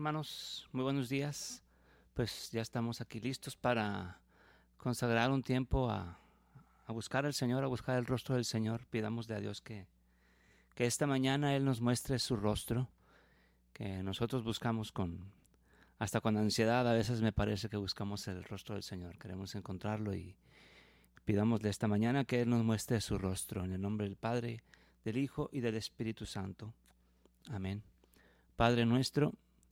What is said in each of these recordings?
Hermanos, muy buenos días. Pues ya estamos aquí listos para consagrar un tiempo a, buscar al Señor, a buscar el rostro del Señor. Pidámosle a Dios que, que esta mañana Él nos muestre su rostro, que nosotros buscamos con, hasta con ansiedad, a veces me parece que buscamos el rostro del Señor, queremos encontrarlo y pidámosle esta mañana que Él nos muestre su rostro en el nombre del Padre, del Hijo y del Espíritu Santo. Amén. Padre nuestro,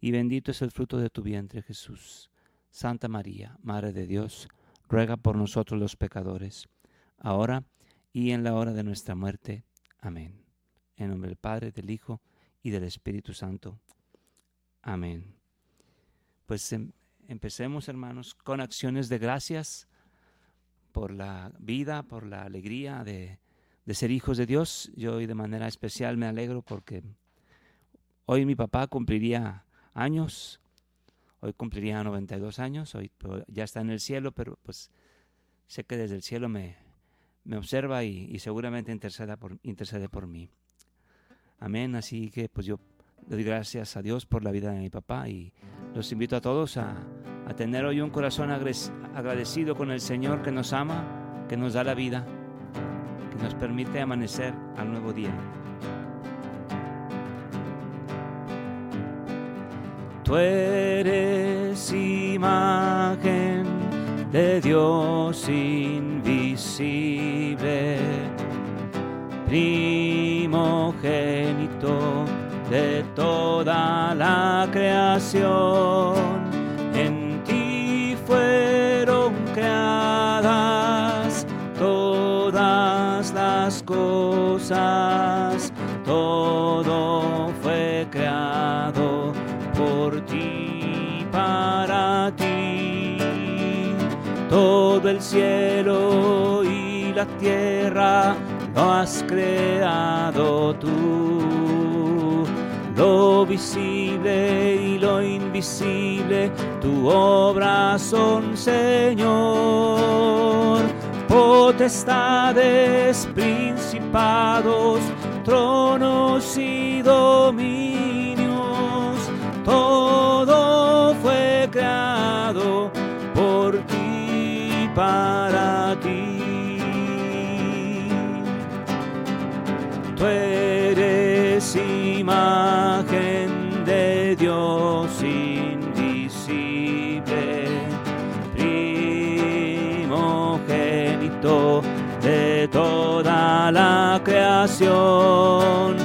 y bendito es el fruto de tu vientre Jesús. Santa María, Madre de Dios, ruega por nosotros los pecadores, ahora y en la hora de nuestra muerte. Amén. En nombre del Padre, del Hijo y del Espíritu Santo. Amén. Pues em, empecemos, hermanos, con acciones de gracias por la vida, por la alegría de, de ser hijos de Dios. Yo hoy de manera especial me alegro porque hoy mi papá cumpliría años. Hoy cumpliría 92 años, hoy ya está en el cielo, pero pues sé que desde el cielo me, me observa y, seguramente intercede por, intercede por mí. Amén, así que pues yo doy gracias a Dios por la vida de mi papá y los invito a todos a, a tener hoy un corazón agradecido con el Señor que nos ama, que nos da la vida, que nos permite amanecer al nuevo día. Tú eres imagen de Dios invisible, primogénito de toda la creación. En ti fueron creadas todas las cosas, todo para ti. Todo el cielo y la tierra lo has creado tú. Lo visible y lo invisible, tu obra son, Señor. Potestades, principados, tronos y dominios todo para ti. Tú eres imagen de Dios invisible, primogénito de toda la creación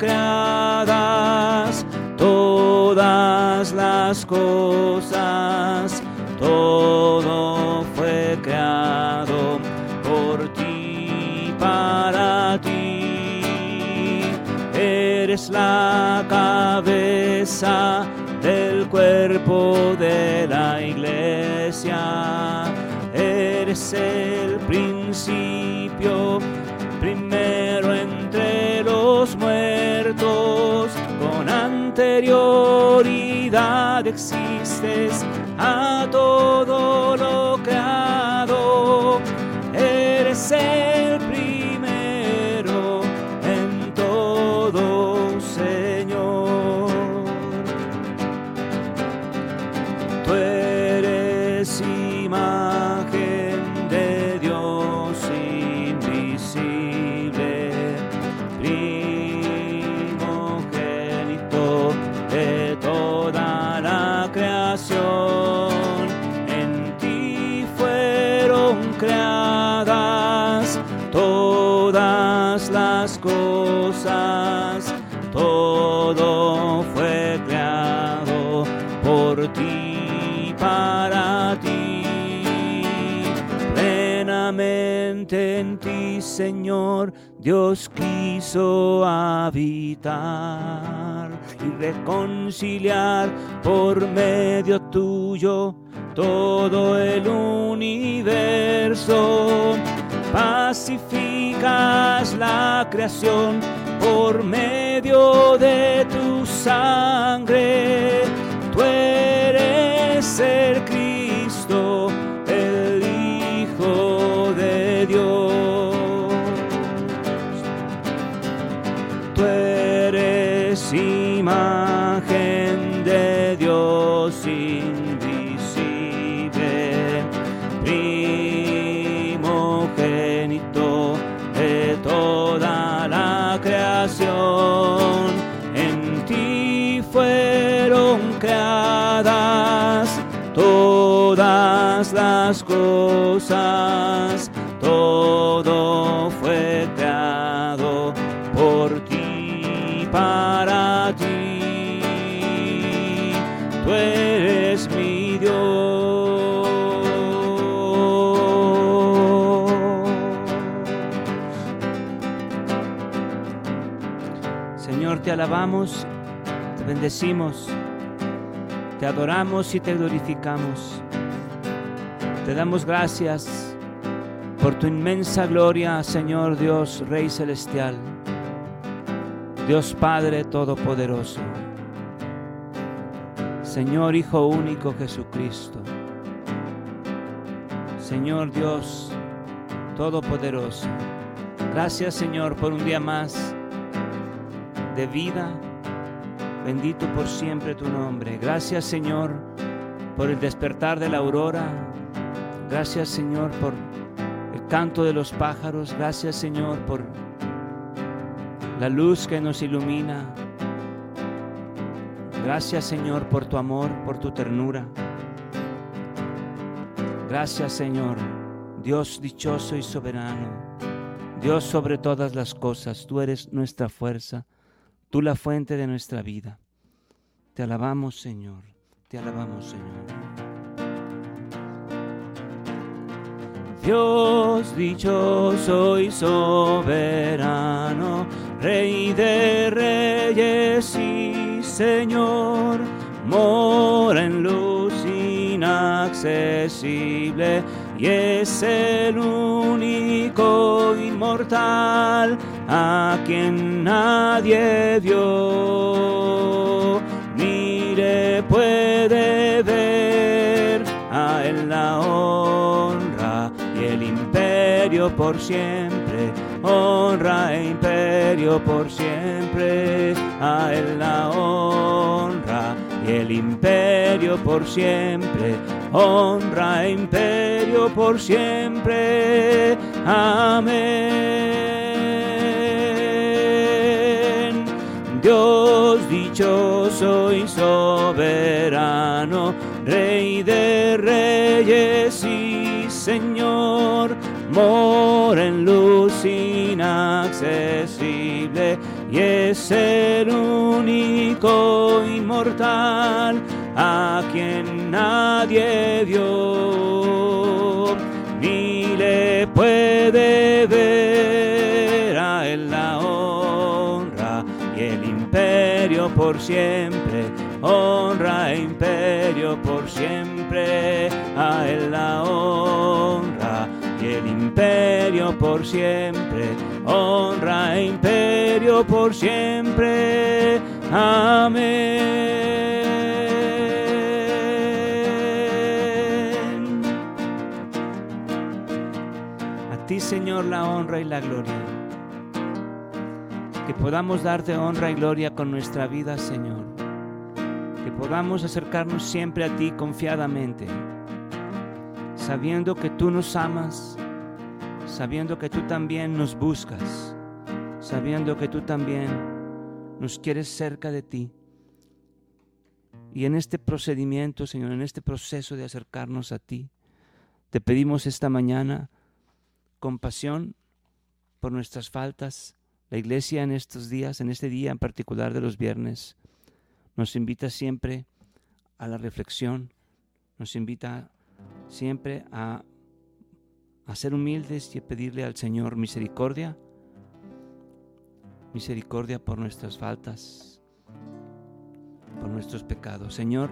creadas cosas, todo fue creado por ti, para ti. Eres la cabeza del cuerpo de la iglesia, eres el principio primero entre los muertos, con anterioridad existes a todo lo Dios quiso habitar y reconciliar por medio tuyo todo el universo. Pacificas la creación por medio de tu sangre. Imagen de Dios invisible, primogénito de toda la creación. En ti fueron creadas todas las cosas, te bendecimos, te adoramos y te glorificamos. Te damos gracias por tu inmensa gloria, Señor Dios, Rey Celestial, Dios Padre Todopoderoso, Señor Hijo único Jesucristo, Señor Dios Todopoderoso. Gracias, Señor, por un día más de vida. Bendito por siempre tu nombre. Gracias, Señor, por el despertar de la aurora. Gracias, Señor, por el canto de los pájaros. Gracias, Señor, por la luz que nos ilumina. Gracias, Señor, por tu amor, por tu ternura. Gracias, Señor, Dios dichoso y soberano. Dios sobre todas las cosas, tú eres nuestra fuerza, tú la fuente de nuestra vida. Te alabamos, Señor, te alabamos, Señor. Dios dichoso y soberano, Rey de reyes y Señor, mora en luz inaccesible y es el único inmortal a quien nadie vio ni le puede ver a él la honra y el imperio por siempre. Honra e imperio por siempre. A él la honra y el imperio por siempre. Honra e imperio por siempre. Amén dichoso y soberano Rey de reyes y Señor mora en luz inaccesible y es el único inmortal a quien nadie vio por siempre honra e imperio por siempre a él la honra y el imperio por siempre, honra e imperio por siempre. Amén. A ti, Señor, la honra y la gloria. Podamos darte honra y gloria con nuestra vida, Señor. Que podamos acercarnos siempre a ti confiadamente sabiendo que tú nos amas, sabiendo que tú también nos buscas, sabiendo que tú también nos quieres cerca de ti. Y en este procedimiento, Señor, en este proceso de acercarnos a ti, te pedimos esta mañana compasión por nuestras faltas. La iglesia en estos días, en este día en particular de los viernes, nos invita siempre a la reflexión, nos invita siempre a, a ser humildes y a pedirle al Señor misericordia, misericordia por nuestras faltas, por nuestros pecados. Señor,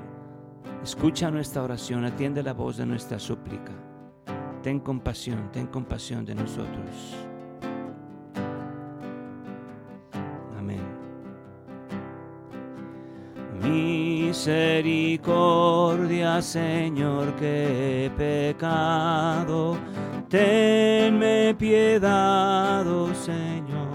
escucha nuestra oración, atiende la voz de nuestra súplica. Ten compasión, ten compasión de nosotros. Misericordia, Señor, que he pecado tenme piedad, oh Señor.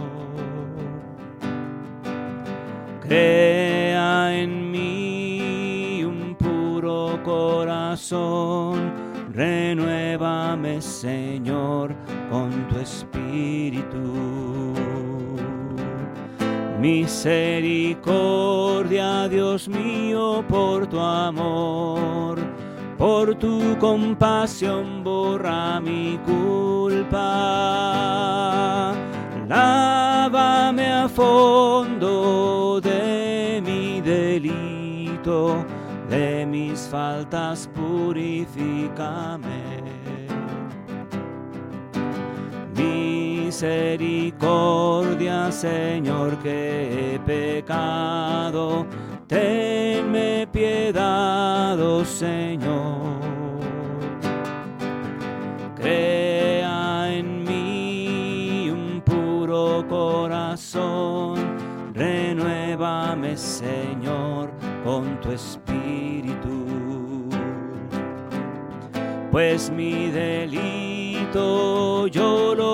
Crea en mí un puro corazón, renuévame, Señor, con tu espíritu. Misericordia, Dios mío, por tu amor por tu compasión borra mi culpa. Lávame a fondo de mi delito, de mis faltas purifícame. Misericordia, Señor, que he pecado tenme piedad, oh Señor. Crea en mí un puro corazón, renuévame, Señor, con tu espíritu. Pues mi delito yo lo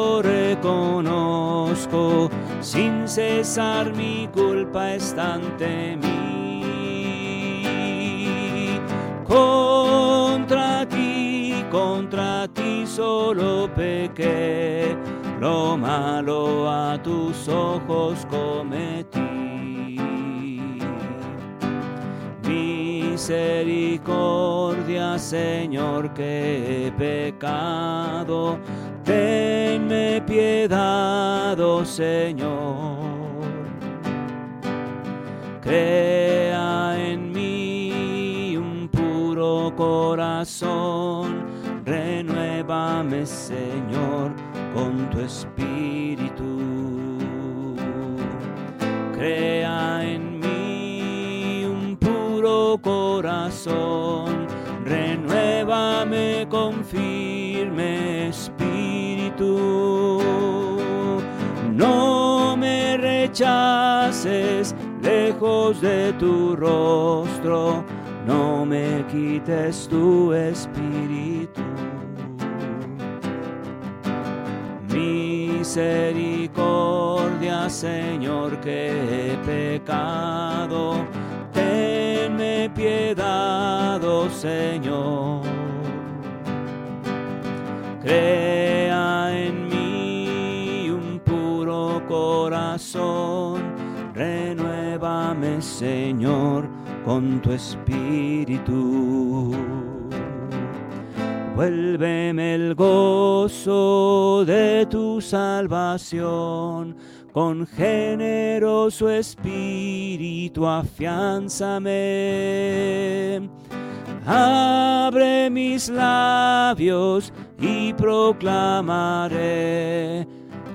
reconozco, sin cesar mi culpa está ante mí. Contra ti, contra ti solo pequé, lo malo a tus ojos cometí. Misericordia, Señor, que he pecado, tenme piedad, oh Señor. Crea en corazón, renuévame Señor con tu espíritu. Crea en corazón, renuévame con firme espíritu. No me rechaces lejos de tu rostro no me quites tu espíritu. Misericordia, Señor, que he pecado, piedad, oh Señor. Crea en mí un puro corazón, renuévame, Señor con tu espíritu. Vuélveme el gozo de tu salvación, con generoso espíritu afianzame. Abre mis labios y proclamaré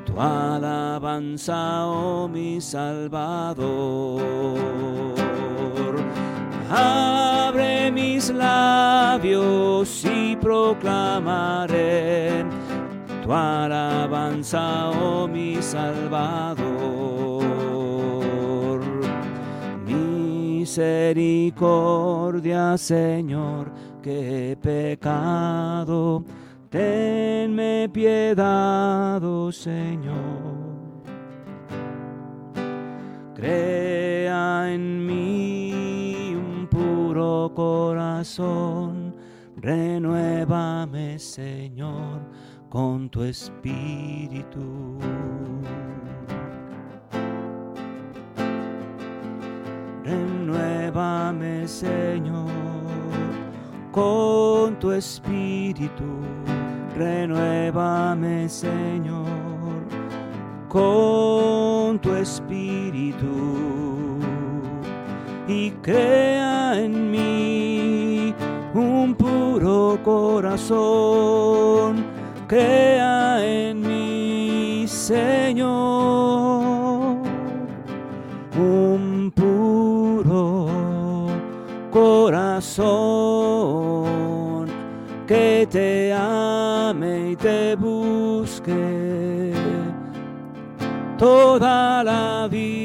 tu alabanza, oh mi Salvador. Abre mis labios y proclamaré tu alabanza, oh mi Salvador. Misericordia, Señor, que pecado, tenme piedad, oh Señor. Crea en mí corazón, renuévame Señor con tu espíritu. Renuévame Señor con tu espíritu. Renuévame Señor con tu espíritu y crea en mí un puro corazón. Crea en mí, Señor, un puro corazón que te ame y te busque toda la vida.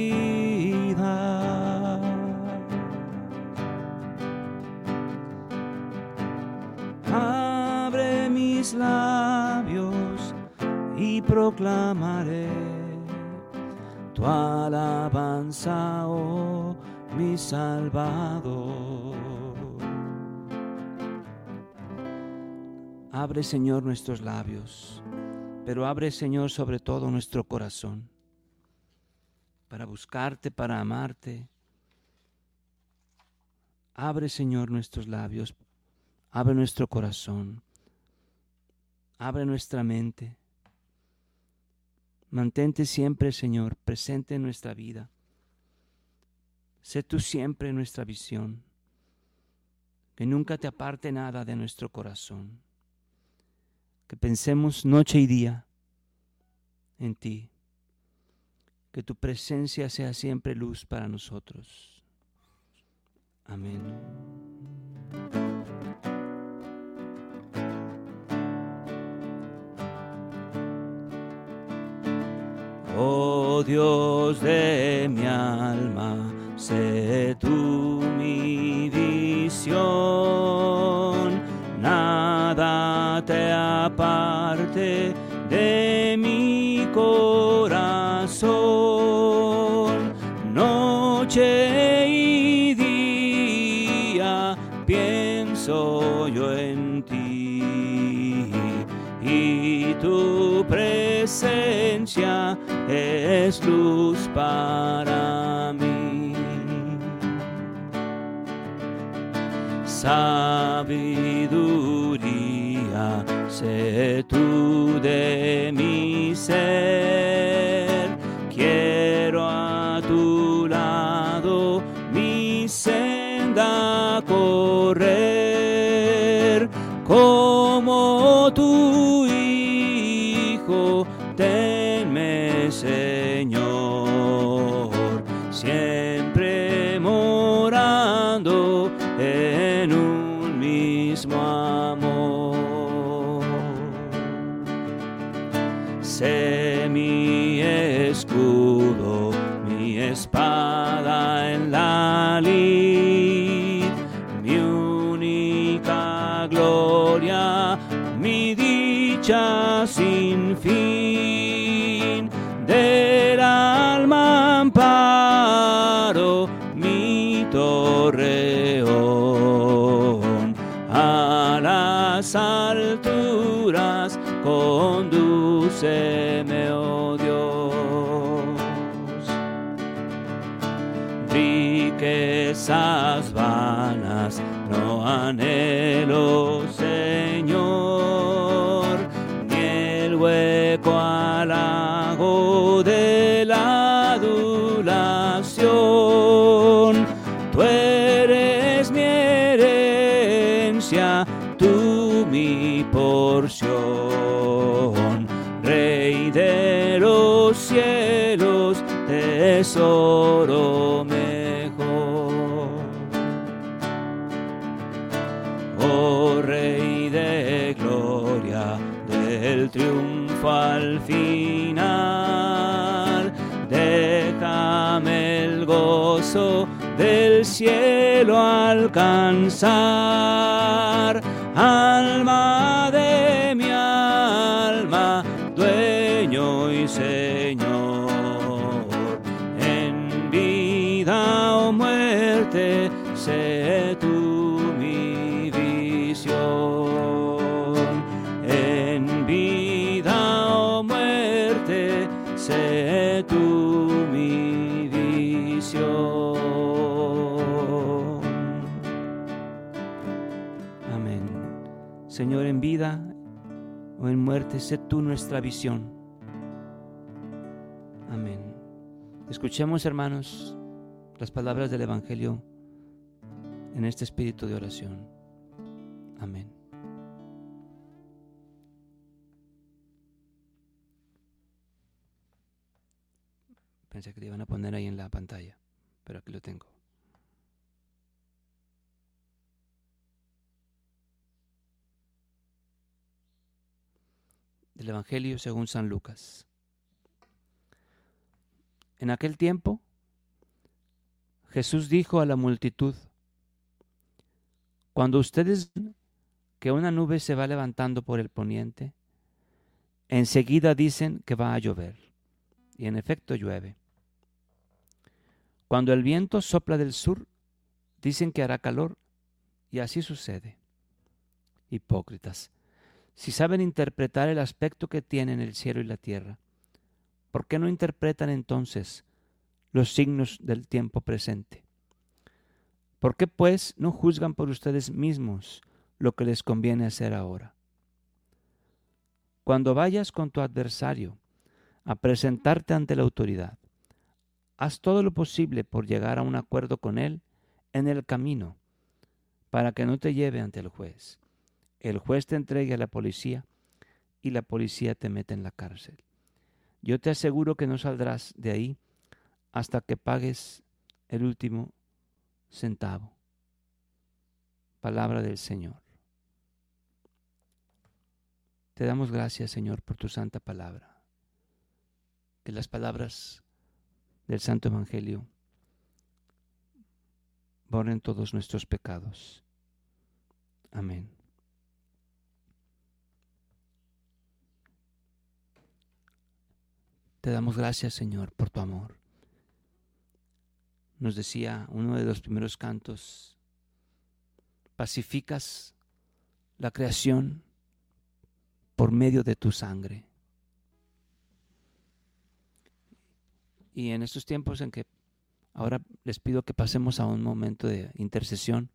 Proclamaré tu alabanza, oh mi Salvador. Abre, Señor, nuestros labios, pero abre, Señor, sobre todo nuestro corazón para buscarte, para amarte. Abre, Señor, nuestros labios, abre nuestro corazón, abre nuestra mente. Mantente siempre, Señor, presente en nuestra vida. Sé tú siempre nuestra visión. Que nunca te aparte nada de nuestro corazón. Que pensemos noche y día en ti que tu presencia sea siempre luz para nosotros. Amén. Oh Dios de mi alma, sé tú mi visión, nada te aparte de mi corazón. y día pienso yo en ti y tu presencia es luz para mí. Sabiduría, sé tú de mi ser, gloria, mi dicha sin fin, del alma amparo, mi torreón, a las alturas conduceme, oh riquezas vanas no anhelo, Señor, ni el hueco halago de la adulación. Tú eres mi herencia, tú mi porción, Rey de los cielos, tesoro triunfo al final. Déjame el gozo del cielo alcanzar. Alma en muerte, sé tú nuestra visión. Amén. Escuchemos, hermanos, las palabras del Evangelio en este espíritu de oración. Amén. Pensé que le iban a poner ahí en la pantalla, pero aquí lo tengo. Del Evangelio según San Lucas. En aquel tiempo, Jesús dijo a la multitud, cuando ustedes ven que una nube se va levantando por el poniente, enseguida dicen que va a llover. Y en efecto llueve. Cuando el viento sopla del sur, dicen que hará calor, y así sucede. Hipócritas, si saben interpretar el aspecto que tienen el cielo y la tierra, ¿por qué no interpretan entonces los signos del tiempo presente? ¿Por qué pues no juzgan por ustedes mismos lo que les conviene hacer ahora? Cuando vayas con tu adversario a presentarte ante la autoridad, haz todo lo posible por llegar a un acuerdo con él en el camino, para que no te lleve ante el juez. El juez te entregue a la policía y la policía te mete en la cárcel. Yo te aseguro que no saldrás de ahí hasta que pagues el último centavo. Palabra del Señor. Te damos gracias, Señor, por tu santa palabra. Que las palabras del Santo Evangelio borren todos nuestros pecados. Amén. Te damos gracias, Señor, por tu amor. Nos decía uno de los primeros cantos, pacificas la creación por medio de tu sangre. Y en estos tiempos en que ahora les pido que pasemos a un momento de intercesión,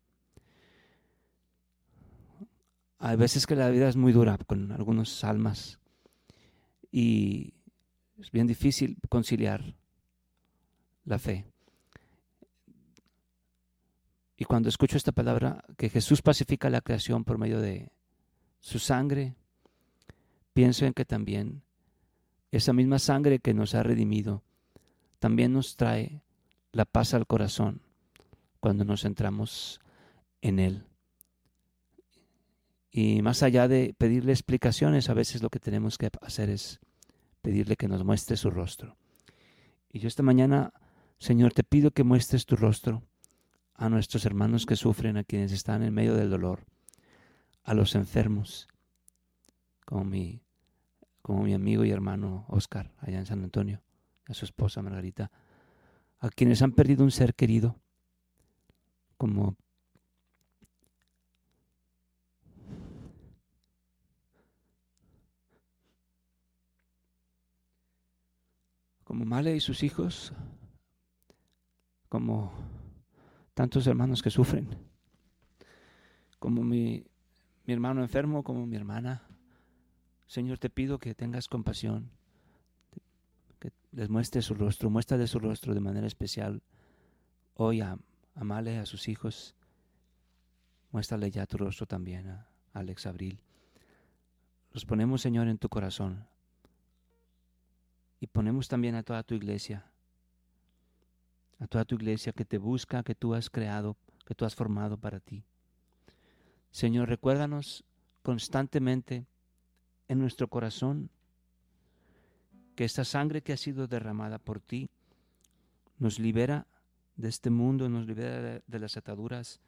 hay veces que la vida es muy dura con algunas almas y es bien difícil conciliar la fe. Y cuando escucho esta palabra, que Jesús pacifica la creación por medio de su sangre, pienso en que también esa misma sangre que nos ha redimido, también nos trae la paz al corazón cuando nos centramos en Él. Y más allá de pedirle explicaciones, a veces lo que tenemos que hacer es pedirle que nos muestre su rostro. Y yo esta mañana, Señor, te pido que muestres tu rostro a nuestros hermanos que sufren, a quienes están en medio del dolor, a los enfermos, como mi, como mi amigo y hermano Oscar allá en San Antonio, a su esposa Margarita, a quienes han perdido un ser querido, como como Male y sus hijos, como tantos hermanos que sufren, como mi, mi hermano enfermo, como mi hermana. Señor, te pido que tengas compasión, que les muestre su rostro, muestra de su rostro de manera especial hoy a, a Male, a sus hijos. Muéstrale ya tu rostro también a Alex Abril. Los ponemos, Señor, en tu corazón y ponemos también a toda tu iglesia, a toda tu iglesia que te busca, que tú has creado, que tú has formado para ti. Señor, recuérdanos constantemente en nuestro corazón que esta sangre que ha sido derramada por ti nos libera de este mundo, nos libera de, las ataduras,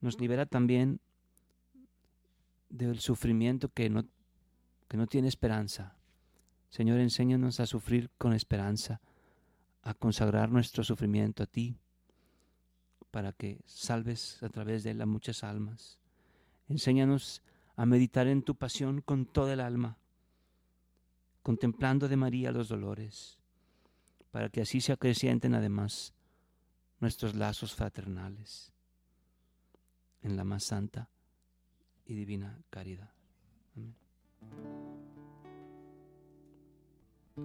nos libera también del sufrimiento que no, que no tiene esperanza. Señor, enséñanos a sufrir con esperanza, a consagrar nuestro sufrimiento a ti, para que salves a través de él a muchas almas. Enséñanos a meditar en tu pasión con toda el alma, contemplando de María los dolores, para que así se acrecienten además nuestros lazos fraternales en la más santa y divina caridad. Amén. Al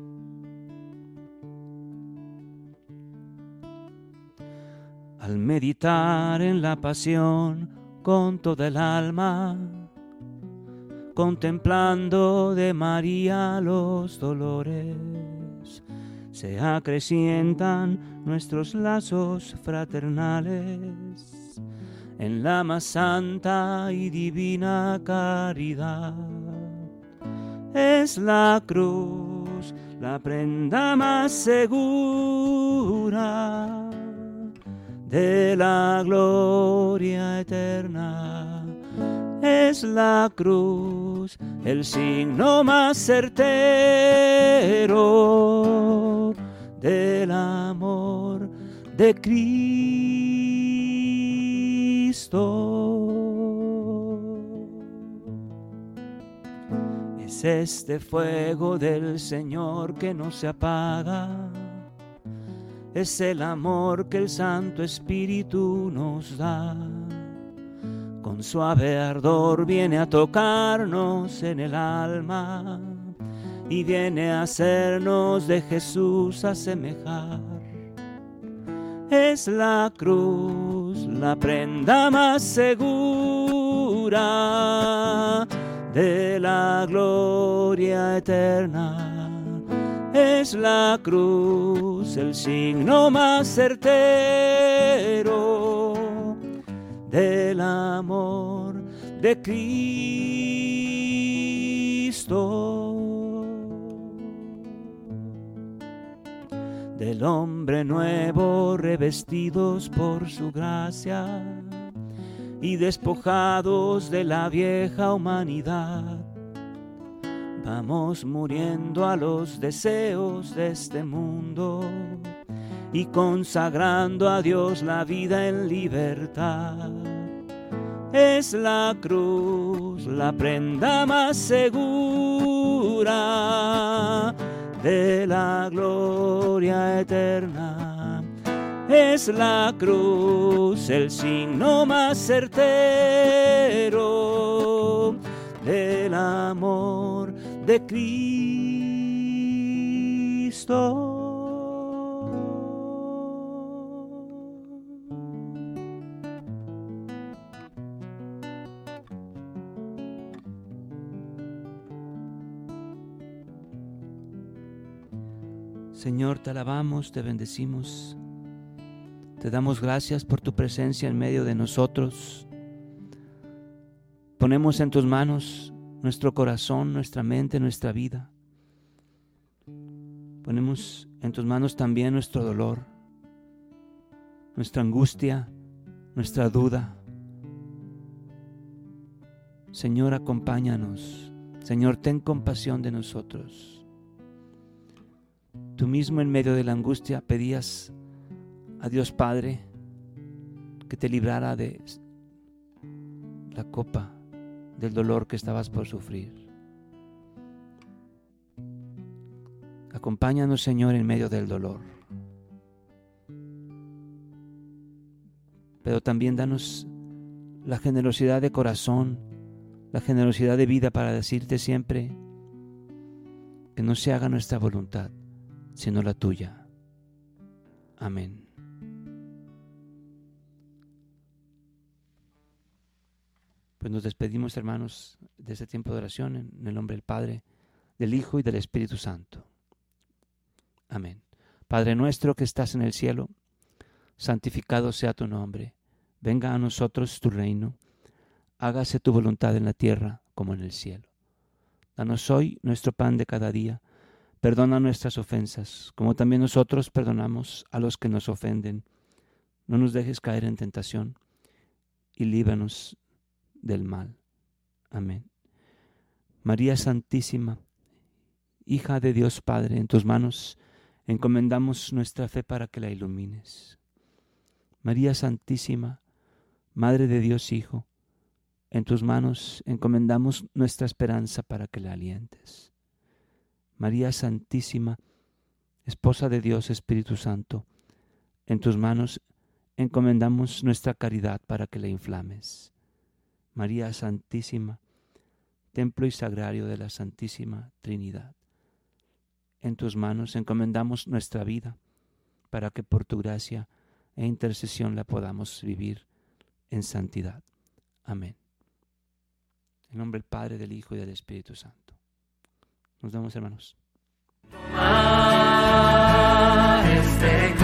meditar en la pasión con toda el alma, contemplando de María los dolores, se acrecientan nuestros lazos fraternales en la más santa y divina caridad. Es la cruz la prenda más segura de la gloria eterna. Es la cruz el signo más certero del amor de Cristo. Es este fuego del Señor que no se apaga. Es el amor que el Santo Espíritu nos da con suave ardor viene a tocarnos en el alma y viene a hacernos de Jesús a semejar. Es la cruz la prenda más segura de la gloria eterna. Es la cruz el signo más certero del amor de Cristo. Del hombre nuevo revestidos por su gracia y despojados de la vieja humanidad. Vamos muriendo a los deseos de este mundo y consagrando a Dios la vida en libertad. Es la cruz la prenda más segura de la gloria eterna. Es la cruz el signo más certero del amor de Cristo. Señor, te alabamos, te bendecimos. Te damos gracias por tu presencia en medio de nosotros. Ponemos en tus manos nuestro corazón, nuestra mente, nuestra vida. Ponemos en tus manos también nuestro dolor, nuestra angustia, nuestra duda. Señor, acompáñanos. Señor, ten compasión de nosotros. Tú mismo en medio de la angustia pedías a Dios Padre que te librara de la copa del dolor que estabas por sufrir. Acompáñanos, Señor, en medio del dolor. Pero también danos la generosidad de corazón, la generosidad de vida para decirte siempre que no se haga nuestra voluntad, sino la tuya. Amén. Pues nos despedimos, hermanos, de este tiempo de oración en el nombre del Padre, del Hijo y del Espíritu Santo. Amén. Padre nuestro que estás en el cielo, santificado sea tu nombre. Venga a nosotros tu reino. Hágase tu voluntad en la tierra como en el cielo. Danos hoy nuestro pan de cada día Perdona nuestras ofensas, como también nosotros perdonamos a los que nos ofenden. No nos dejes caer en tentación y líbranos del mal. Amén. María Santísima, hija de Dios Padre, en tus manos encomendamos nuestra fe para que la ilumines. María Santísima, Madre de Dios Hijo, en tus manos encomendamos nuestra esperanza para que la alientes. María Santísima, Esposa de Dios Espíritu Santo, en tus manos encomendamos nuestra caridad para que la inflames. María Santísima, Templo y Sagrario de la Santísima Trinidad, en tus manos encomendamos nuestra vida para que por tu gracia e intercesión la podamos vivir en santidad. Amén. En nombre del Padre, del Hijo y del Espíritu Santo. Nos vemos, hermanos. este